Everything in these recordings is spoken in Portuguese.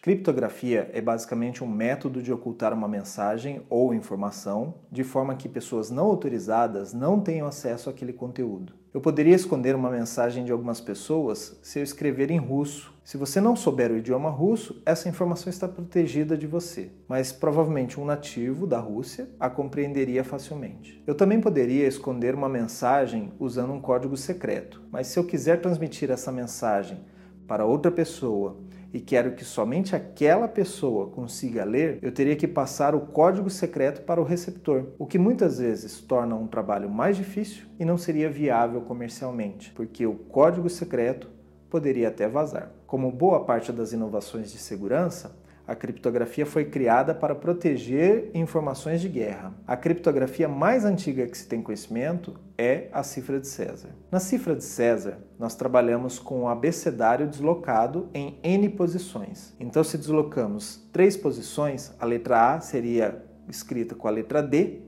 Criptografia é basicamente um método de ocultar uma mensagem ou informação de forma que pessoas não autorizadas não tenham acesso àquele conteúdo. Eu poderia esconder uma mensagem de algumas pessoas se eu escrever em russo. Se você não souber o idioma russo, essa informação está protegida de você, mas provavelmente um nativo da Rússia a compreenderia facilmente. Eu também poderia esconder uma mensagem usando um código secreto, mas se eu quiser transmitir essa mensagem para outra pessoa e quero que somente aquela pessoa consiga ler, eu teria que passar o código secreto para o receptor, o que muitas vezes torna um trabalho mais difícil e não seria viável comercialmente, porque o código secreto poderia até vazar. Como boa parte das inovações de segurança, a criptografia foi criada para proteger informações de guerra. A criptografia mais antiga que se tem conhecimento é a cifra de César. Na cifra de César, nós trabalhamos com o abecedário deslocado em n posições. Então, se deslocamos três posições, a letra A seria escrita com a letra D,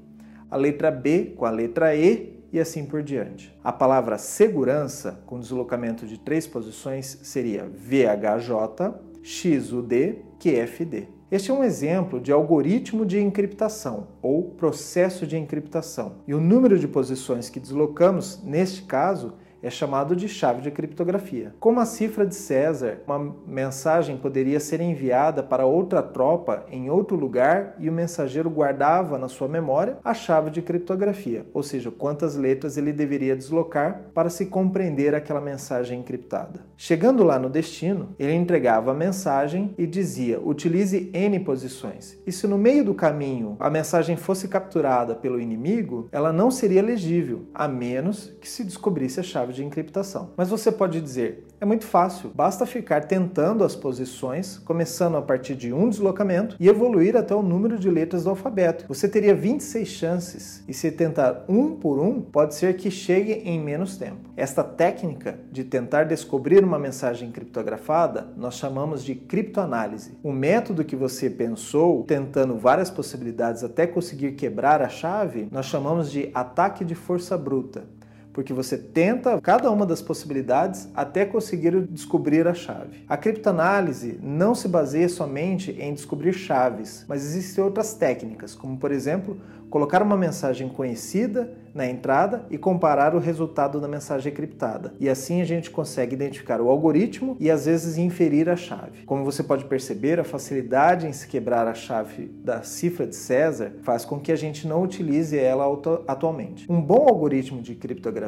a letra B com a letra E e assim por diante. A palavra segurança, com deslocamento de três posições, seria VHJ, XUD QFD. Este é um exemplo de algoritmo de encriptação ou processo de encriptação. E o número de posições que deslocamos, neste caso, é chamado de chave de criptografia. Como a cifra de César, uma mensagem poderia ser enviada para outra tropa em outro lugar e o mensageiro guardava na sua memória a chave de criptografia, ou seja, quantas letras ele deveria deslocar para se compreender aquela mensagem encriptada. Chegando lá no destino, ele entregava a mensagem e dizia: utilize N posições. E se no meio do caminho a mensagem fosse capturada pelo inimigo, ela não seria legível, a menos que se descobrisse a chave chave de encriptação. Mas você pode dizer, é muito fácil, basta ficar tentando as posições, começando a partir de um deslocamento e evoluir até o número de letras do alfabeto. Você teria 26 chances e se tentar um por um, pode ser que chegue em menos tempo. Esta técnica de tentar descobrir uma mensagem criptografada nós chamamos de criptoanálise. O método que você pensou, tentando várias possibilidades até conseguir quebrar a chave, nós chamamos de ataque de força bruta porque você tenta cada uma das possibilidades até conseguir descobrir a chave. A criptoanálise não se baseia somente em descobrir chaves, mas existem outras técnicas, como por exemplo, colocar uma mensagem conhecida na entrada e comparar o resultado da mensagem criptada. E assim a gente consegue identificar o algoritmo e às vezes inferir a chave. Como você pode perceber, a facilidade em se quebrar a chave da cifra de César faz com que a gente não utilize ela atualmente. Um bom algoritmo de criptografia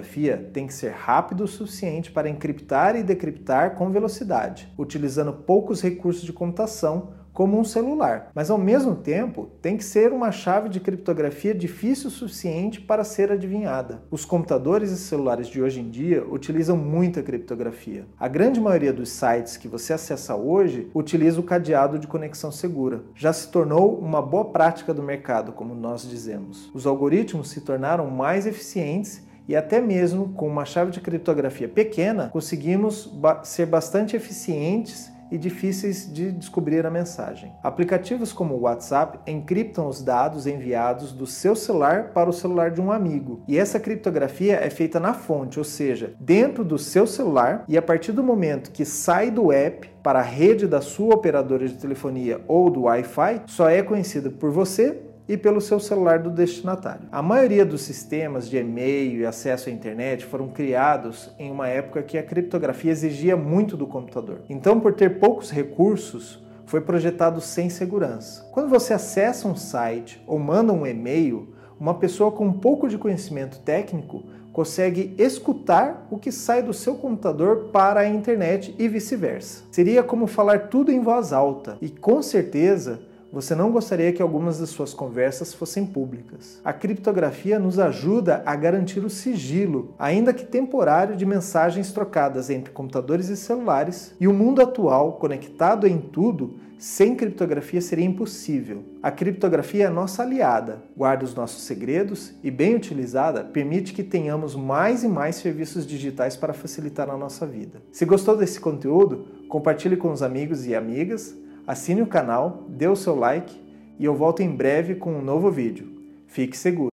tem que ser rápido o suficiente para encriptar e decriptar com velocidade, utilizando poucos recursos de computação como um celular, mas ao mesmo tempo tem que ser uma chave de criptografia difícil o suficiente para ser adivinhada. Os computadores e celulares de hoje em dia utilizam muita criptografia. A grande maioria dos sites que você acessa hoje utiliza o cadeado de conexão segura. Já se tornou uma boa prática do mercado, como nós dizemos. Os algoritmos se tornaram mais eficientes e até mesmo com uma chave de criptografia pequena, conseguimos ser bastante eficientes e difíceis de descobrir a mensagem. Aplicativos como o WhatsApp encriptam os dados enviados do seu celular para o celular de um amigo. E essa criptografia é feita na fonte, ou seja, dentro do seu celular, e a partir do momento que sai do app para a rede da sua operadora de telefonia ou do Wi-Fi, só é conhecida por você e pelo seu celular do destinatário. A maioria dos sistemas de e-mail e acesso à internet foram criados em uma época que a criptografia exigia muito do computador. Então, por ter poucos recursos, foi projetado sem segurança. Quando você acessa um site ou manda um e-mail, uma pessoa com um pouco de conhecimento técnico consegue escutar o que sai do seu computador para a internet e vice-versa. Seria como falar tudo em voz alta e com certeza você não gostaria que algumas de suas conversas fossem públicas. A criptografia nos ajuda a garantir o sigilo, ainda que temporário, de mensagens trocadas entre computadores e celulares, e o mundo atual, conectado em tudo, sem criptografia seria impossível. A criptografia é nossa aliada, guarda os nossos segredos e, bem utilizada, permite que tenhamos mais e mais serviços digitais para facilitar a nossa vida. Se gostou desse conteúdo, compartilhe com os amigos e amigas assine o canal, dê o seu like e eu volto em breve com um novo vídeo. Fique seguro!